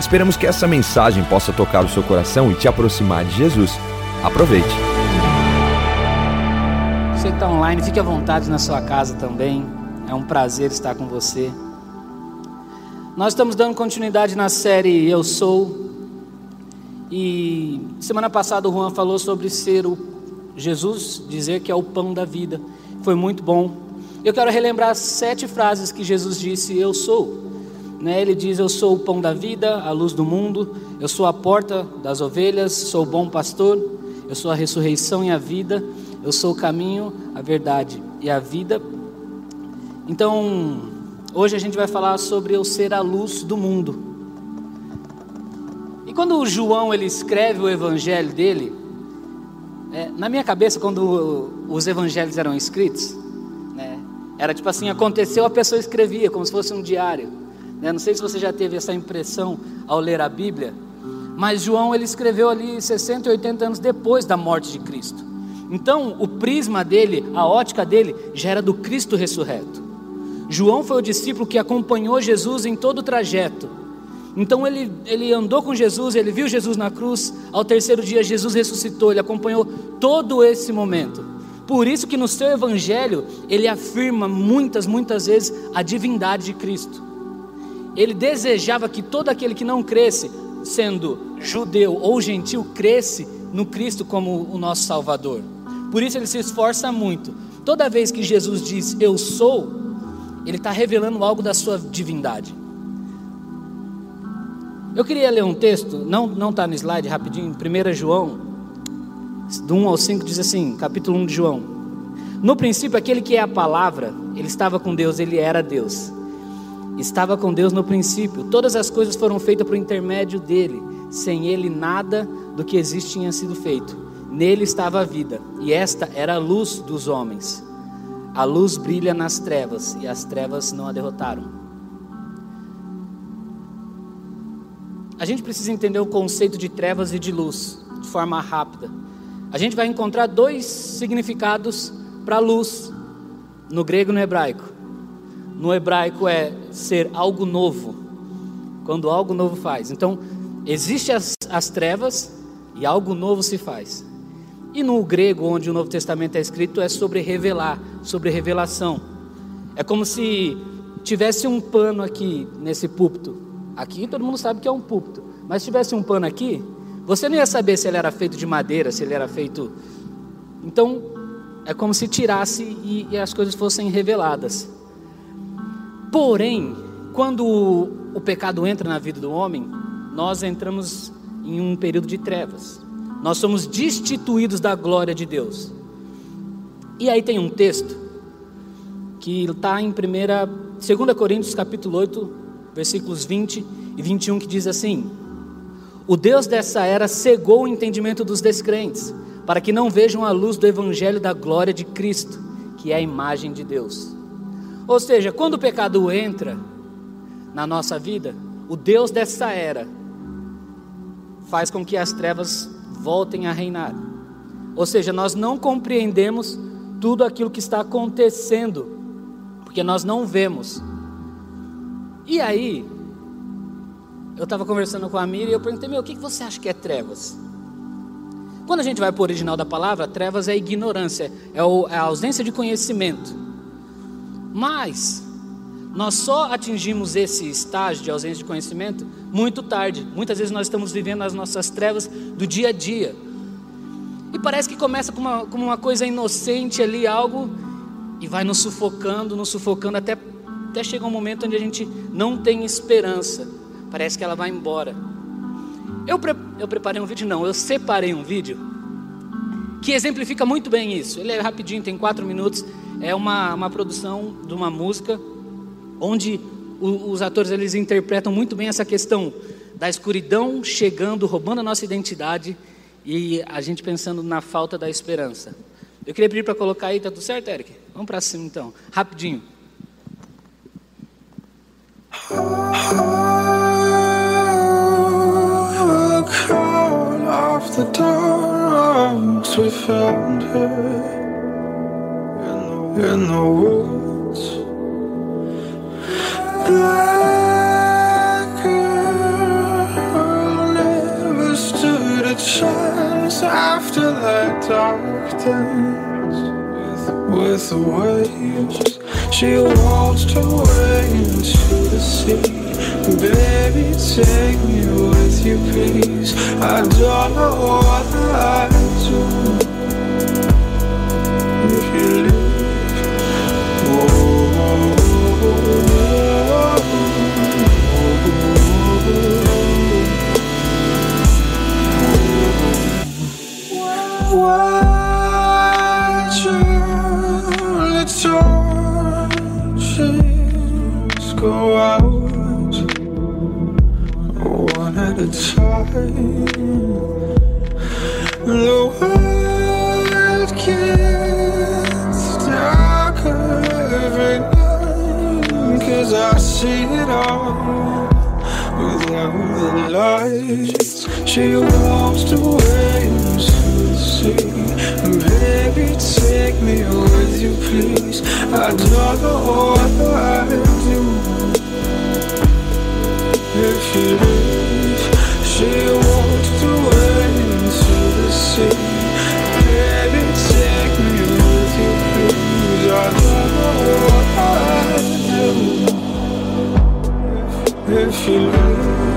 Esperamos que essa mensagem possa tocar o seu coração e te aproximar de Jesus. Aproveite. Você que está online, fique à vontade na sua casa também. É um prazer estar com você. Nós estamos dando continuidade na série Eu Sou. E semana passada o Juan falou sobre ser o Jesus, dizer que é o pão da vida. Foi muito bom. Eu quero relembrar sete frases que Jesus disse: Eu sou. Né? Ele diz: Eu sou o pão da vida, a luz do mundo, eu sou a porta das ovelhas, sou o bom pastor, eu sou a ressurreição e a vida, eu sou o caminho, a verdade e a vida. Então, hoje a gente vai falar sobre eu ser a luz do mundo. E quando o João ele escreve o evangelho dele, é, na minha cabeça, quando os evangelhos eram escritos, né, era tipo assim: aconteceu, a pessoa escrevia, como se fosse um diário. Né? Não sei se você já teve essa impressão ao ler a Bíblia, mas João ele escreveu ali 60 e 80 anos depois da morte de Cristo. Então, o prisma dele, a ótica dele, já era do Cristo ressurreto. João foi o discípulo que acompanhou Jesus em todo o trajeto. Então ele, ele andou com Jesus, ele viu Jesus na cruz. Ao terceiro dia, Jesus ressuscitou, ele acompanhou todo esse momento. Por isso que no seu evangelho ele afirma muitas, muitas vezes a divindade de Cristo. Ele desejava que todo aquele que não cresce, sendo judeu ou gentil, cresce no Cristo como o nosso Salvador. Por isso ele se esforça muito. Toda vez que Jesus diz eu sou, ele está revelando algo da sua divindade. Eu queria ler um texto, não está no slide rapidinho, 1 João, do 1 ao 5, diz assim, capítulo 1 de João. No princípio, aquele que é a palavra, ele estava com Deus, ele era Deus estava com Deus no princípio. Todas as coisas foram feitas por intermédio dele. Sem ele, nada do que existe tinha sido feito. Nele estava a vida, e esta era a luz dos homens. A luz brilha nas trevas, e as trevas não a derrotaram. A gente precisa entender o conceito de trevas e de luz de forma rápida. A gente vai encontrar dois significados para luz no grego e no hebraico no hebraico é ser algo novo. Quando algo novo faz. Então, existe as, as trevas e algo novo se faz. E no grego, onde o Novo Testamento é escrito, é sobre revelar, sobre revelação. É como se tivesse um pano aqui nesse púlpito. Aqui todo mundo sabe que é um púlpito. Mas se tivesse um pano aqui, você não ia saber se ele era feito de madeira, se ele era feito. Então, é como se tirasse e, e as coisas fossem reveladas. Porém, quando o pecado entra na vida do homem, nós entramos em um período de trevas. Nós somos destituídos da glória de Deus. E aí tem um texto que está em 1, 2 Coríntios capítulo 8, versículos 20 e 21, que diz assim: O Deus dessa era cegou o entendimento dos descrentes, para que não vejam a luz do evangelho da glória de Cristo, que é a imagem de Deus. Ou seja, quando o pecado entra na nossa vida, o Deus dessa era faz com que as trevas voltem a reinar. Ou seja, nós não compreendemos tudo aquilo que está acontecendo, porque nós não vemos. E aí, eu estava conversando com a Miriam e eu perguntei: meu, o que você acha que é trevas? Quando a gente vai para o original da palavra, trevas é ignorância, é, é a ausência de conhecimento. Mas nós só atingimos esse estágio de ausência de conhecimento muito tarde. Muitas vezes nós estamos vivendo as nossas trevas do dia a dia. E parece que começa com uma, com uma coisa inocente ali, algo, e vai nos sufocando, nos sufocando, até, até chegar um momento onde a gente não tem esperança. Parece que ela vai embora. Eu, pre, eu preparei um vídeo, não, eu separei um vídeo que exemplifica muito bem isso. Ele é rapidinho, tem quatro minutos é uma, uma produção de uma música onde o, os atores eles interpretam muito bem essa questão da escuridão chegando, roubando a nossa identidade e a gente pensando na falta da esperança. Eu queria pedir para colocar aí, tá tudo certo, Eric? Vamos para cima então, rapidinho. the in the woods. That girl never stood a chance after that dark dance with, with the waves. She waltzed away into the sea. Baby, take me with you, please. I don't know what I perfume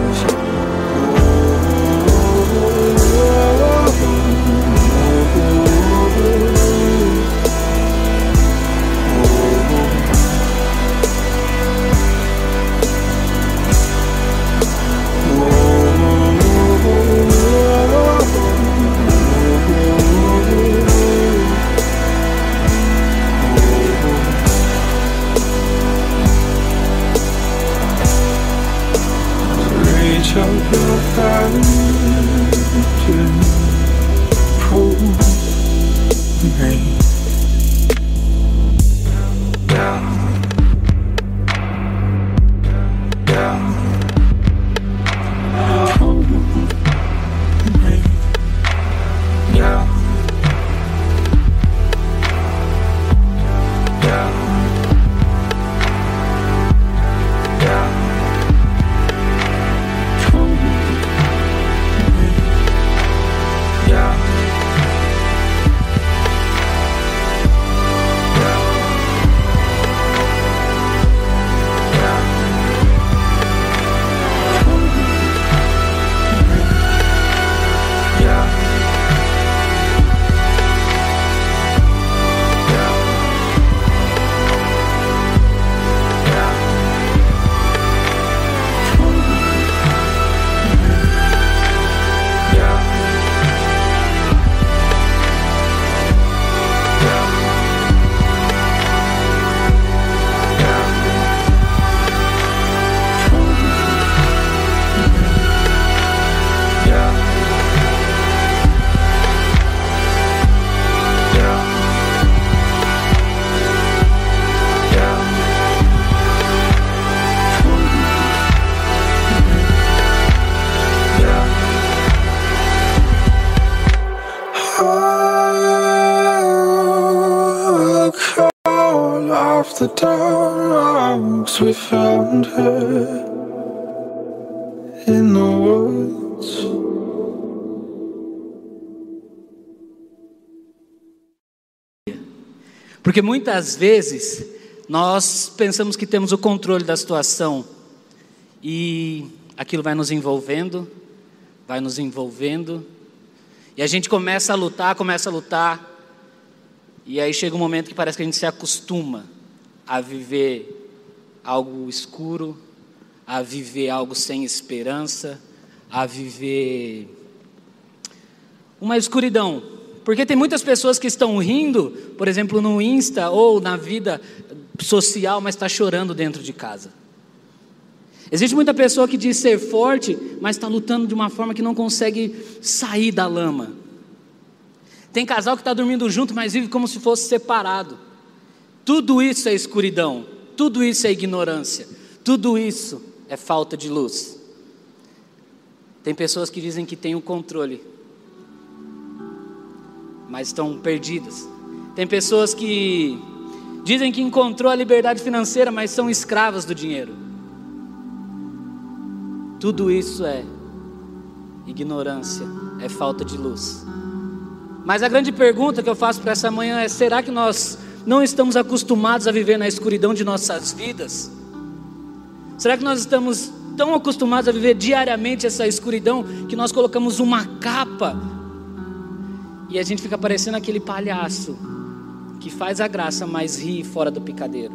the dogs, we found her in the woods. Porque muitas vezes nós pensamos que temos o controle da situação e aquilo vai nos envolvendo, vai nos envolvendo, e a gente começa a lutar, começa a lutar, e aí chega um momento que parece que a gente se acostuma a viver algo escuro, a viver algo sem esperança, a viver uma escuridão. Porque tem muitas pessoas que estão rindo, por exemplo, no Insta ou na vida social, mas está chorando dentro de casa. Existe muita pessoa que diz ser forte, mas está lutando de uma forma que não consegue sair da lama. Tem casal que está dormindo junto, mas vive como se fosse separado. Tudo isso é escuridão, tudo isso é ignorância, tudo isso é falta de luz. Tem pessoas que dizem que têm o controle, mas estão perdidas. Tem pessoas que dizem que encontrou a liberdade financeira, mas são escravas do dinheiro. Tudo isso é ignorância, é falta de luz. Mas a grande pergunta que eu faço para essa manhã é: será que nós não estamos acostumados a viver na escuridão de nossas vidas? Será que nós estamos tão acostumados a viver diariamente essa escuridão que nós colocamos uma capa e a gente fica parecendo aquele palhaço que faz a graça, mas ri fora do picadeiro?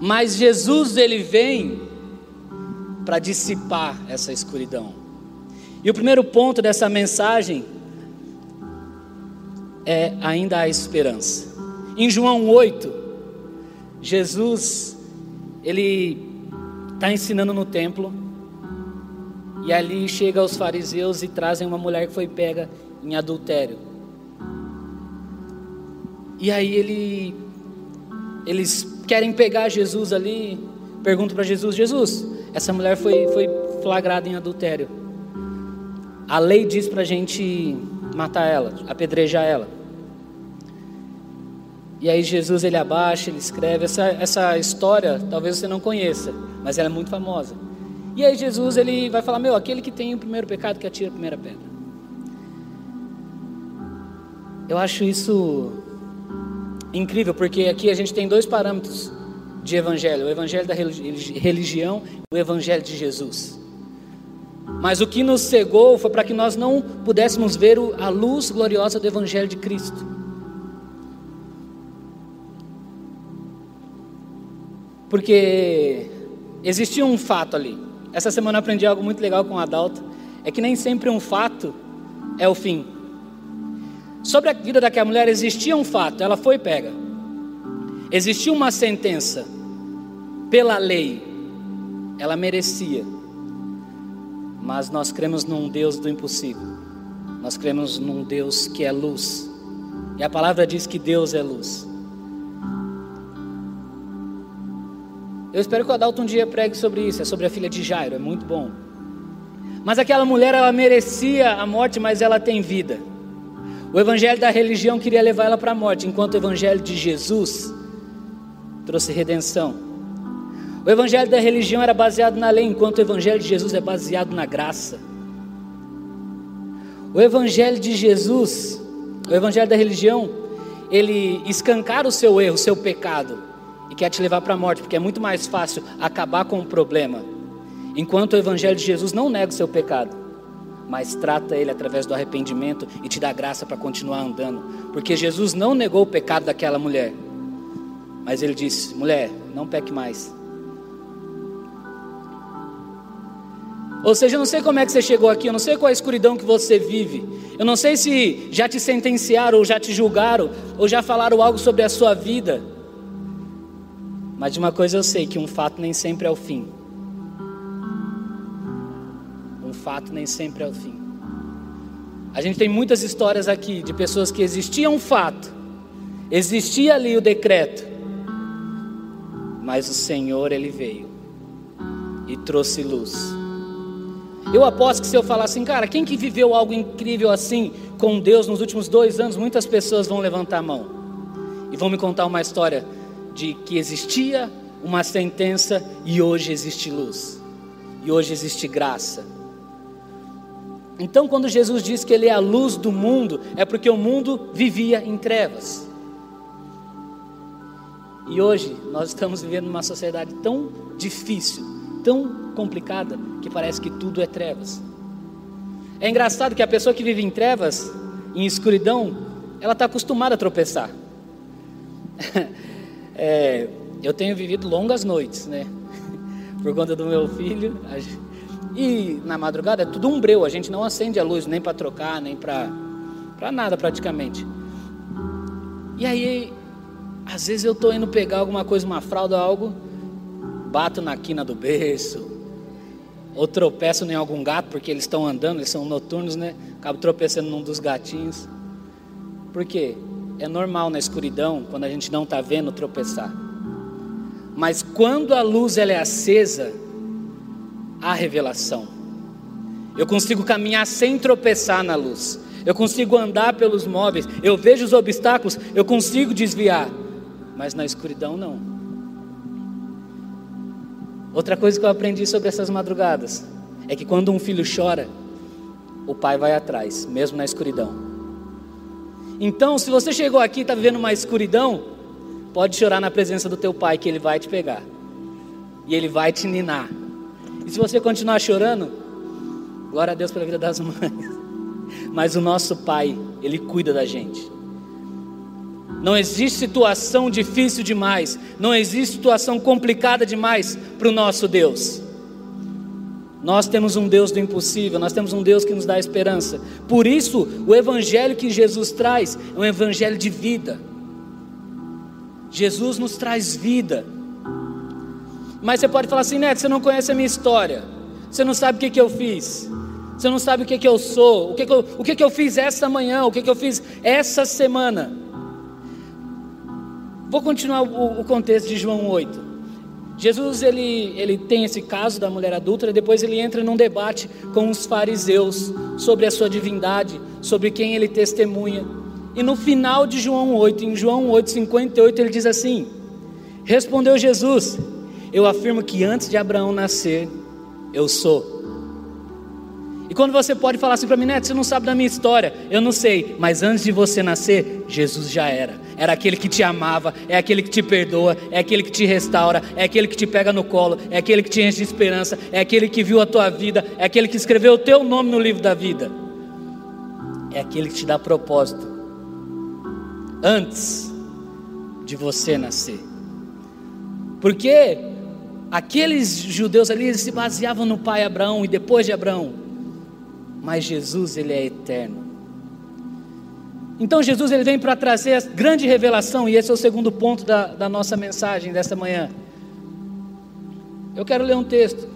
Mas Jesus ele vem para dissipar essa escuridão. E o primeiro ponto dessa mensagem é ainda a esperança. Em João 8, Jesus ele está ensinando no templo e ali chega os fariseus e trazem uma mulher que foi pega em adultério. E aí ele, eles querem pegar Jesus ali, perguntam para Jesus: Jesus, essa mulher foi, foi flagrada em adultério. A lei diz para a gente matar ela, apedrejar ela. E aí Jesus ele abaixa, ele escreve essa, essa história, talvez você não conheça, mas ela é muito famosa. E aí Jesus ele vai falar, meu, aquele que tem o primeiro pecado que atira a primeira pedra. Eu acho isso incrível, porque aqui a gente tem dois parâmetros de evangelho: o evangelho da religião e o evangelho de Jesus. Mas o que nos cegou foi para que nós não pudéssemos ver a luz gloriosa do evangelho de Cristo. Porque existia um fato ali. Essa semana eu aprendi algo muito legal com o Adalto. É que nem sempre um fato é o fim. Sobre a vida daquela mulher existia um fato, ela foi pega. Existia uma sentença pela lei, ela merecia. Mas nós cremos num Deus do impossível. Nós cremos num Deus que é luz. E a palavra diz que Deus é luz. Eu espero que o Adalto um dia pregue sobre isso, é sobre a filha de Jairo, é muito bom. Mas aquela mulher, ela merecia a morte, mas ela tem vida. O evangelho da religião queria levar ela para a morte, enquanto o evangelho de Jesus trouxe redenção. O evangelho da religião era baseado na lei, enquanto o evangelho de Jesus é baseado na graça. O evangelho de Jesus, o evangelho da religião, ele escancara o seu erro, o seu pecado e quer te levar para a morte, porque é muito mais fácil acabar com o problema. Enquanto o evangelho de Jesus não nega o seu pecado, mas trata ele através do arrependimento e te dá graça para continuar andando, porque Jesus não negou o pecado daquela mulher. Mas ele disse: mulher, não peque mais. Ou seja, eu não sei como é que você chegou aqui, eu não sei qual a escuridão que você vive, eu não sei se já te sentenciaram, ou já te julgaram, ou já falaram algo sobre a sua vida, mas de uma coisa eu sei: que um fato nem sempre é o fim. Um fato nem sempre é o fim. A gente tem muitas histórias aqui de pessoas que existia um fato, existia ali o decreto, mas o Senhor ele veio e trouxe luz. Eu aposto que se eu falar assim, cara, quem que viveu algo incrível assim com Deus nos últimos dois anos, muitas pessoas vão levantar a mão e vão me contar uma história de que existia uma sentença e hoje existe luz, e hoje existe graça. Então, quando Jesus diz que Ele é a luz do mundo, é porque o mundo vivia em trevas. E hoje nós estamos vivendo numa sociedade tão difícil, tão complicada, que parece que tudo é trevas. É engraçado que a pessoa que vive em trevas, em escuridão, ela está acostumada a tropeçar. é, eu tenho vivido longas noites, né? Por conta do meu filho. E na madrugada é tudo um breu, a gente não acende a luz nem para trocar, nem para nada praticamente. E aí às vezes eu estou indo pegar alguma coisa, uma fralda, algo, bato na quina do berço, ou tropeço em algum gato, porque eles estão andando, eles são noturnos, né? Acabo tropeçando num dos gatinhos. Por quê? É normal na escuridão, quando a gente não está vendo, tropeçar. Mas quando a luz ela é acesa, há revelação. Eu consigo caminhar sem tropeçar na luz. Eu consigo andar pelos móveis. Eu vejo os obstáculos, eu consigo desviar. Mas na escuridão não. Outra coisa que eu aprendi sobre essas madrugadas é que quando um filho chora, o pai vai atrás, mesmo na escuridão. Então, se você chegou aqui e está vivendo uma escuridão, pode chorar na presença do teu pai, que ele vai te pegar. E ele vai te ninar. E se você continuar chorando, glória a Deus pela vida das mães. Mas o nosso pai, ele cuida da gente. Não existe situação difícil demais, não existe situação complicada demais para o nosso Deus. Nós temos um Deus do impossível, nós temos um Deus que nos dá esperança. Por isso, o evangelho que Jesus traz é um evangelho de vida. Jesus nos traz vida. Mas você pode falar assim, Neto, você não conhece a minha história, você não sabe o que, que eu fiz, você não sabe o que, que eu sou, o, que, que, eu, o que, que eu fiz essa manhã, o que, que eu fiz essa semana. Vou continuar o, o contexto de João 8. Jesus ele, ele tem esse caso da mulher adulta, depois ele entra num debate com os fariseus sobre a sua divindade, sobre quem ele testemunha. E no final de João 8, em João 8, 58, ele diz assim: Respondeu Jesus: Eu afirmo que antes de Abraão nascer, eu sou. E quando você pode falar assim para mim, Neto, você não sabe da minha história, eu não sei, mas antes de você nascer, Jesus já era. Era aquele que te amava, é aquele que te perdoa, é aquele que te restaura, é aquele que te pega no colo, é aquele que te enche de esperança, é aquele que viu a tua vida, é aquele que escreveu o teu nome no livro da vida. É aquele que te dá propósito antes de você nascer. Porque aqueles judeus ali eles se baseavam no pai Abraão e depois de Abraão mas Jesus ele é eterno. Então Jesus ele vem para trazer a grande revelação e esse é o segundo ponto da, da nossa mensagem desta manhã. Eu quero ler um texto.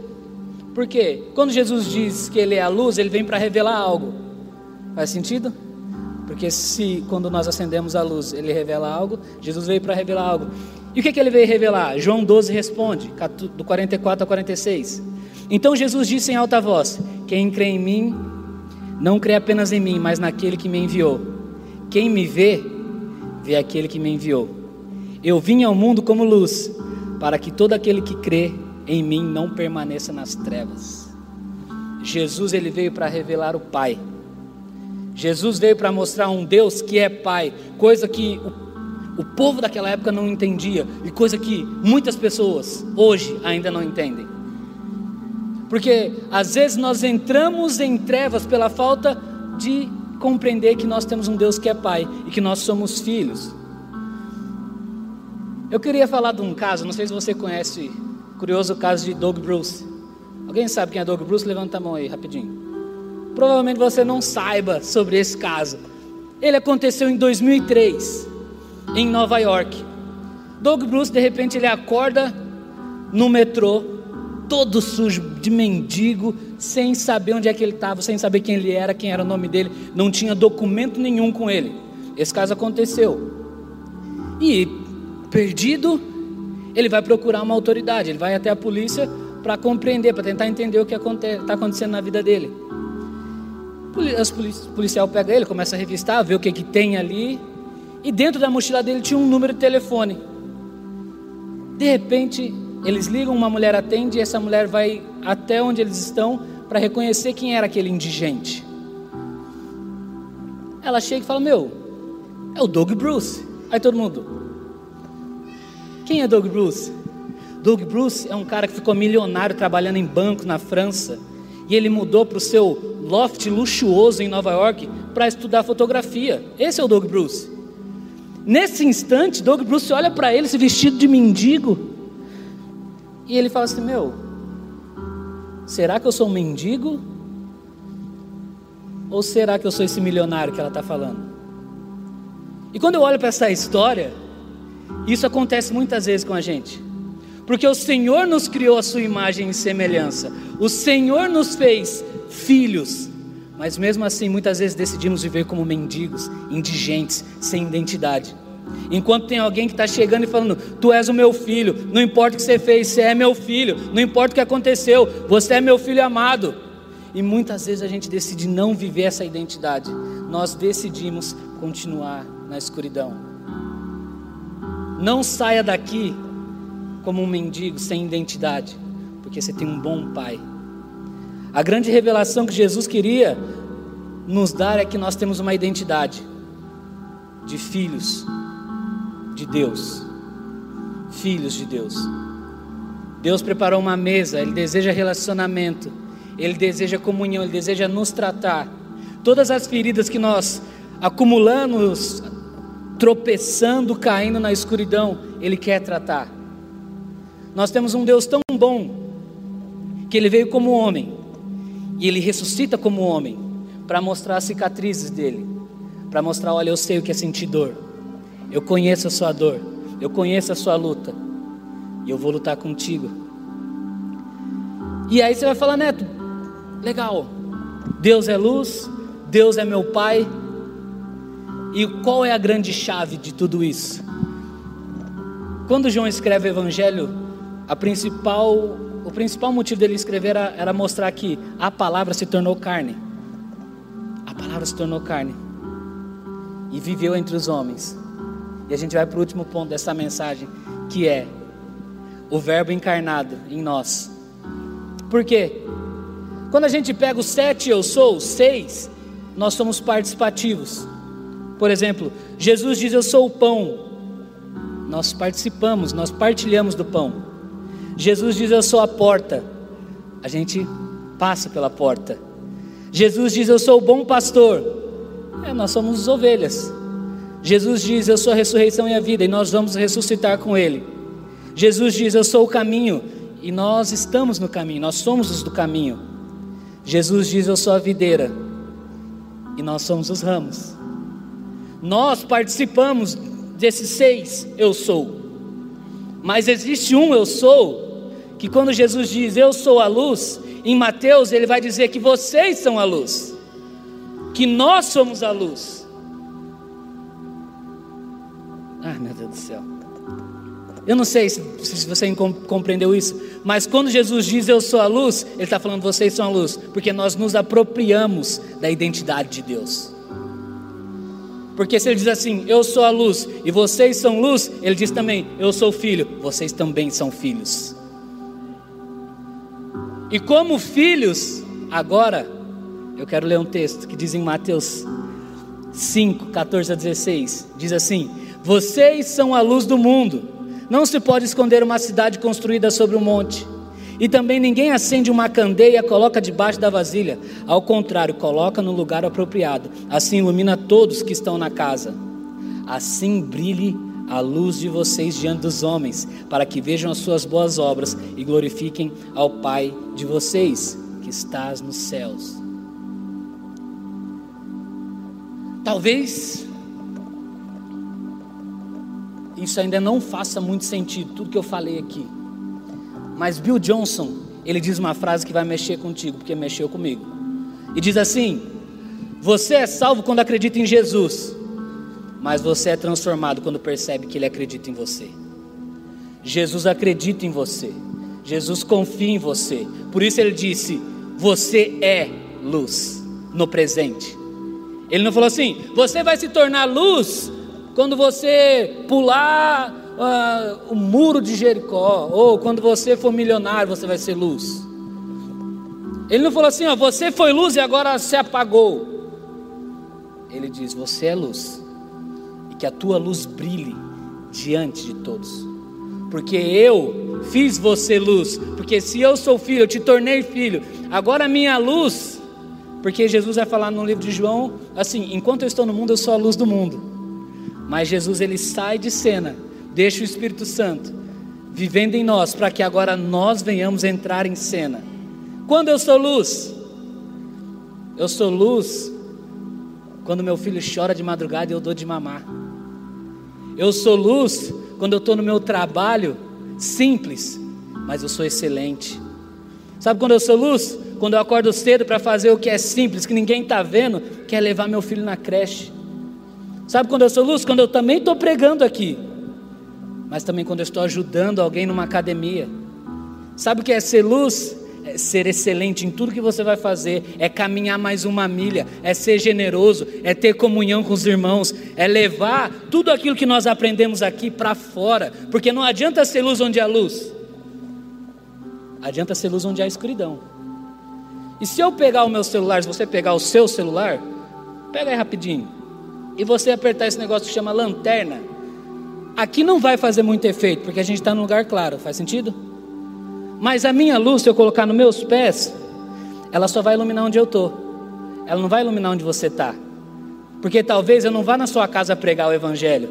Por quê? Quando Jesus diz que ele é a luz, ele vem para revelar algo. Faz sentido? Porque se quando nós acendemos a luz, ele revela algo, Jesus veio para revelar algo. E o que, que ele veio revelar? João 12 responde, do 44 a 46. Então Jesus disse em alta voz: Quem crê em mim, não crê apenas em mim, mas naquele que me enviou. Quem me vê, vê aquele que me enviou. Eu vim ao mundo como luz, para que todo aquele que crê em mim não permaneça nas trevas. Jesus ele veio para revelar o Pai. Jesus veio para mostrar um Deus que é Pai, coisa que o, o povo daquela época não entendia e coisa que muitas pessoas hoje ainda não entendem. Porque às vezes nós entramos em trevas pela falta de compreender que nós temos um Deus que é Pai e que nós somos filhos. Eu queria falar de um caso, não sei se você conhece, curioso caso de Doug Bruce. Alguém sabe quem é Doug Bruce? Levanta a mão aí rapidinho. Provavelmente você não saiba sobre esse caso. Ele aconteceu em 2003, em Nova York. Doug Bruce, de repente, ele acorda no metrô todo sujo de mendigo, sem saber onde é que ele estava, sem saber quem ele era, quem era o nome dele, não tinha documento nenhum com ele. Esse caso aconteceu. E perdido, ele vai procurar uma autoridade, ele vai até a polícia para compreender, para tentar entender o que está acontecendo na vida dele. O policial pega ele, começa a revistar, ver o que, que tem ali, e dentro da mochila dele tinha um número de telefone. De repente, eles ligam, uma mulher atende e essa mulher vai até onde eles estão para reconhecer quem era aquele indigente. Ela chega e fala: Meu, é o Doug Bruce. Aí todo mundo: Quem é Doug Bruce? Doug Bruce é um cara que ficou milionário trabalhando em banco na França. E ele mudou para o seu loft luxuoso em Nova York para estudar fotografia. Esse é o Doug Bruce. Nesse instante, Doug Bruce olha para ele, se vestido de mendigo, e ele fala assim: Meu, será que eu sou um mendigo? Ou será que eu sou esse milionário que ela está falando? E quando eu olho para essa história, isso acontece muitas vezes com a gente. Porque o Senhor nos criou a sua imagem e semelhança. O Senhor nos fez filhos. Mas mesmo assim, muitas vezes decidimos viver como mendigos, indigentes, sem identidade. Enquanto tem alguém que está chegando e falando: Tu és o meu filho, não importa o que você fez, você é meu filho, não importa o que aconteceu, você é meu filho amado. E muitas vezes a gente decide não viver essa identidade, nós decidimos continuar na escuridão. Não saia daqui como um mendigo sem identidade, porque você tem um bom pai. A grande revelação que Jesus queria nos dar é que nós temos uma identidade de filhos de Deus. Filhos de Deus. Deus preparou uma mesa, Ele deseja relacionamento, Ele deseja comunhão, Ele deseja nos tratar. Todas as feridas que nós acumulamos, tropeçando, caindo na escuridão, Ele quer tratar. Nós temos um Deus tão bom, que Ele veio como homem, e Ele ressuscita como homem, para mostrar as cicatrizes dele, para mostrar: olha, eu sei o que é sentir dor. Eu conheço a sua dor, eu conheço a sua luta, e eu vou lutar contigo. E aí você vai falar, Neto, legal, Deus é luz, Deus é meu Pai, e qual é a grande chave de tudo isso? Quando João escreve o Evangelho, a principal, o principal motivo dele escrever era, era mostrar que a palavra se tornou carne. A palavra se tornou carne e viveu entre os homens. E a gente vai para o último ponto dessa mensagem, que é o Verbo encarnado em nós. Por quê? Quando a gente pega o sete eu sou, seis, nós somos participativos. Por exemplo, Jesus diz eu sou o pão. Nós participamos, nós partilhamos do pão. Jesus diz eu sou a porta. A gente passa pela porta. Jesus diz eu sou o bom pastor. É, nós somos ovelhas. Jesus diz: Eu sou a ressurreição e a vida, e nós vamos ressuscitar com Ele. Jesus diz: Eu sou o caminho, e nós estamos no caminho, nós somos os do caminho. Jesus diz: Eu sou a videira, e nós somos os ramos. Nós participamos desses seis eu sou, mas existe um eu sou, que quando Jesus diz eu sou a luz, em Mateus ele vai dizer que vocês são a luz, que nós somos a luz. Meu Deus do céu. Eu não sei se, você compreendeu isso, mas quando Jesus diz eu sou a luz, Ele está falando vocês são a luz, porque nós nos apropriamos da identidade de Deus. Porque se Ele diz assim, eu sou a luz e vocês são luz, Ele diz também, eu sou filho, vocês também são filhos. E como filhos, agora, eu quero ler um texto que diz em Mateus 5, 14 a 16: diz assim: vocês são a luz do mundo. Não se pode esconder uma cidade construída sobre um monte. E também ninguém acende uma candeia e coloca debaixo da vasilha. Ao contrário, coloca no lugar apropriado. Assim ilumina todos que estão na casa. Assim brilhe a luz de vocês diante dos homens, para que vejam as suas boas obras e glorifiquem ao Pai de vocês, que estás nos céus. Talvez isso ainda não faça muito sentido, tudo que eu falei aqui. Mas Bill Johnson, ele diz uma frase que vai mexer contigo, porque mexeu comigo. E diz assim: Você é salvo quando acredita em Jesus, mas você é transformado quando percebe que Ele acredita em você. Jesus acredita em você, Jesus confia em você. Por isso ele disse: Você é luz no presente. Ele não falou assim: Você vai se tornar luz quando você pular uh, o muro de Jericó, ou quando você for milionário, você vai ser luz. Ele não falou assim, ó, você foi luz e agora se apagou. Ele diz: Você é luz, e que a tua luz brilhe diante de todos, porque eu fiz você luz, porque se eu sou filho, eu te tornei filho, agora a minha luz, porque Jesus vai falar no livro de João assim: enquanto eu estou no mundo, eu sou a luz do mundo. Mas Jesus ele sai de cena, deixa o Espírito Santo vivendo em nós, para que agora nós venhamos entrar em cena. Quando eu sou luz, eu sou luz quando meu filho chora de madrugada e eu dou de mamar. Eu sou luz quando eu estou no meu trabalho simples, mas eu sou excelente. Sabe quando eu sou luz? Quando eu acordo cedo para fazer o que é simples, que ninguém está vendo, que é levar meu filho na creche. Sabe quando eu sou luz? Quando eu também estou pregando aqui, mas também quando eu estou ajudando alguém numa academia. Sabe o que é ser luz? É ser excelente em tudo que você vai fazer, é caminhar mais uma milha, é ser generoso, é ter comunhão com os irmãos, é levar tudo aquilo que nós aprendemos aqui para fora, porque não adianta ser luz onde há luz, adianta ser luz onde há escuridão. E se eu pegar o meu celular, se você pegar o seu celular, pega aí rapidinho, e você apertar esse negócio que chama lanterna, aqui não vai fazer muito efeito, porque a gente está num lugar claro, faz sentido? Mas a minha luz, se eu colocar nos meus pés, ela só vai iluminar onde eu estou. Ela não vai iluminar onde você está. Porque talvez eu não vá na sua casa pregar o Evangelho,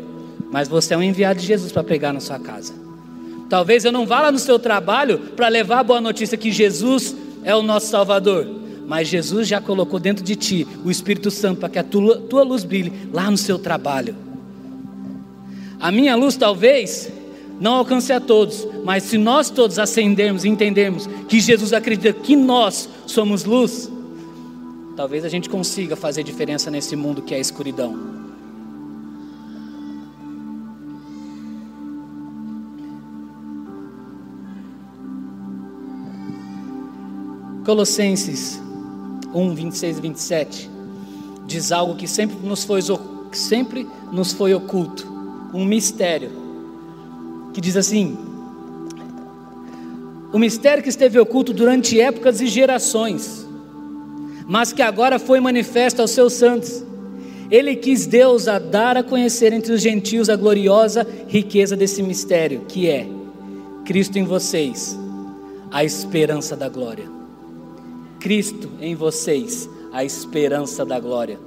mas você é um enviado de Jesus para pregar na sua casa. Talvez eu não vá lá no seu trabalho para levar a boa notícia que Jesus é o nosso Salvador, mas Jesus já colocou dentro de ti o Espírito Santo para que a tua, tua luz brilhe lá no seu trabalho. A minha luz talvez não alcance a todos, mas se nós todos acendermos e entendermos que Jesus acredita que nós somos luz, talvez a gente consiga fazer diferença nesse mundo que é a escuridão. Colossenses 1, 26 e 27 diz algo que sempre nos foi, sempre nos foi oculto, um mistério que diz assim: O mistério que esteve oculto durante épocas e gerações, mas que agora foi manifesto aos seus santos. Ele quis Deus a dar a conhecer entre os gentios a gloriosa riqueza desse mistério, que é Cristo em vocês, a esperança da glória. Cristo em vocês, a esperança da glória.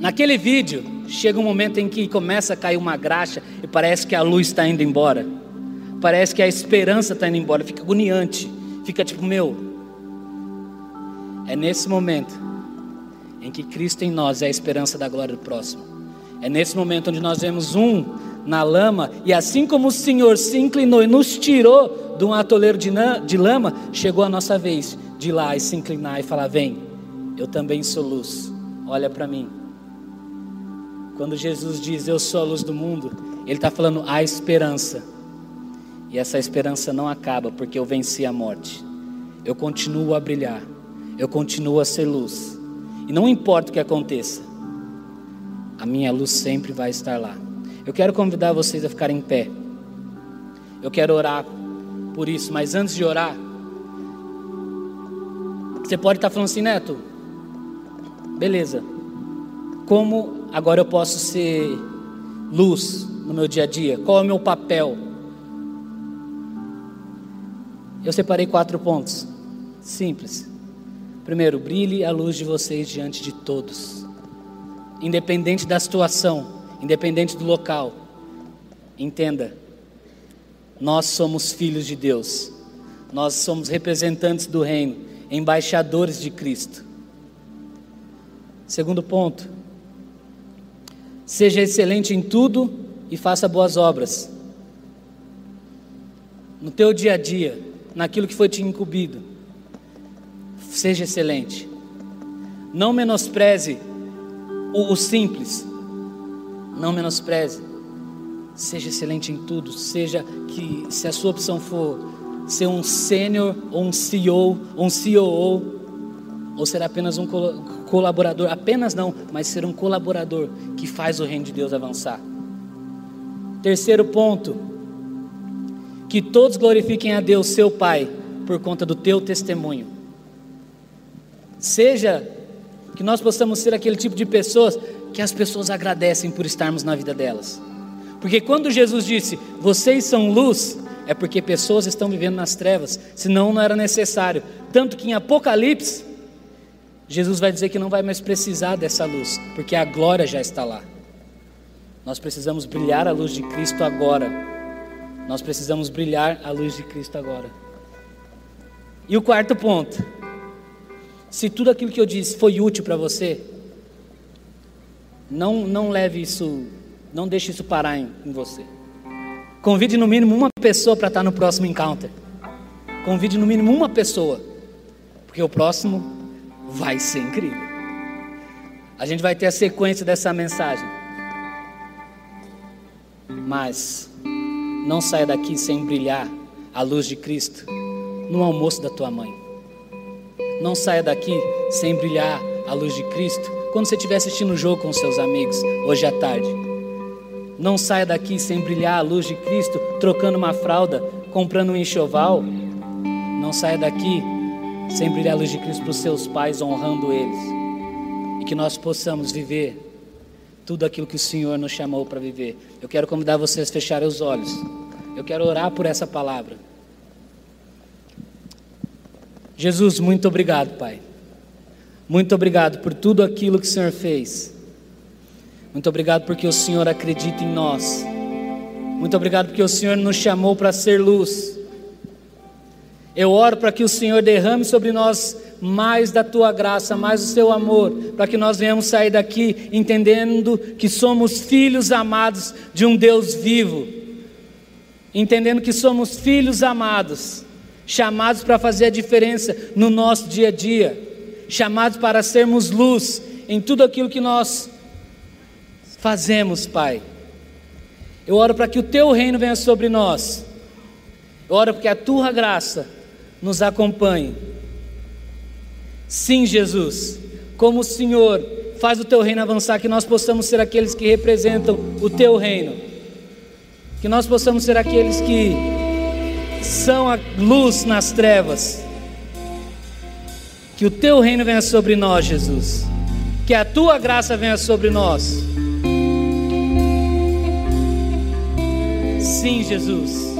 Naquele vídeo, chega um momento em que começa a cair uma graxa e parece que a luz está indo embora. Parece que a esperança está indo embora. Fica agoniante. Fica tipo, meu. É nesse momento em que Cristo em nós é a esperança da glória do próximo. É nesse momento onde nós vemos um na lama e assim como o Senhor se inclinou e nos tirou de um atoleiro de, de lama, chegou a nossa vez de ir lá e se inclinar e falar: Vem, eu também sou luz, olha para mim. Quando Jesus diz eu sou a luz do mundo, Ele está falando a esperança. E essa esperança não acaba porque eu venci a morte. Eu continuo a brilhar. Eu continuo a ser luz. E não importa o que aconteça, a minha luz sempre vai estar lá. Eu quero convidar vocês a ficarem em pé. Eu quero orar por isso, mas antes de orar, você pode estar falando assim, Neto, beleza, como agora eu posso ser luz no meu dia a dia? Qual é o meu papel? Eu separei quatro pontos, simples. Primeiro, brilhe a luz de vocês diante de todos, independente da situação, independente do local. Entenda, nós somos filhos de Deus, nós somos representantes do Reino, embaixadores de Cristo. Segundo ponto, Seja excelente em tudo e faça boas obras. No teu dia a dia, naquilo que foi te incumbido, seja excelente. Não menospreze o, o simples. Não menospreze. Seja excelente em tudo. Seja que, se a sua opção for ser um sênior, ou um CEO, ou um COO, ou ser apenas um colaborador, apenas não, mas ser um colaborador que faz o reino de Deus avançar. Terceiro ponto, que todos glorifiquem a Deus, seu Pai, por conta do teu testemunho. Seja que nós possamos ser aquele tipo de pessoas que as pessoas agradecem por estarmos na vida delas. Porque quando Jesus disse, vocês são luz, é porque pessoas estão vivendo nas trevas, senão não era necessário. Tanto que em Apocalipse, Jesus vai dizer que não vai mais precisar dessa luz, porque a glória já está lá. Nós precisamos brilhar a luz de Cristo agora. Nós precisamos brilhar a luz de Cristo agora. E o quarto ponto: se tudo aquilo que eu disse foi útil para você, não, não leve isso, não deixe isso parar em, em você. Convide no mínimo uma pessoa para estar no próximo encounter. Convide no mínimo uma pessoa, porque o próximo vai ser incrível. A gente vai ter a sequência dessa mensagem. Mas não saia daqui sem brilhar a luz de Cristo no almoço da tua mãe. Não saia daqui sem brilhar a luz de Cristo quando você estiver assistindo o jogo com seus amigos hoje à tarde. Não saia daqui sem brilhar a luz de Cristo trocando uma fralda, comprando um enxoval. Não saia daqui sem brilhar a luz de Cristo para os seus pais, honrando eles. E que nós possamos viver tudo aquilo que o Senhor nos chamou para viver. Eu quero convidar vocês a fecharem os olhos. Eu quero orar por essa palavra. Jesus, muito obrigado, Pai. Muito obrigado por tudo aquilo que o Senhor fez. Muito obrigado porque o Senhor acredita em nós. Muito obrigado porque o Senhor nos chamou para ser luz. Eu oro para que o Senhor derrame sobre nós mais da tua graça, mais do seu amor, para que nós venhamos sair daqui entendendo que somos filhos amados de um Deus vivo, entendendo que somos filhos amados, chamados para fazer a diferença no nosso dia a dia, chamados para sermos luz em tudo aquilo que nós fazemos, Pai. Eu oro para que o teu reino venha sobre nós. Eu oro para que a tua graça nos acompanhe. Sim, Jesus, como o Senhor faz o teu reino avançar, que nós possamos ser aqueles que representam o teu reino, que nós possamos ser aqueles que são a luz nas trevas. Que o teu reino venha sobre nós, Jesus. Que a tua graça venha sobre nós. Sim, Jesus.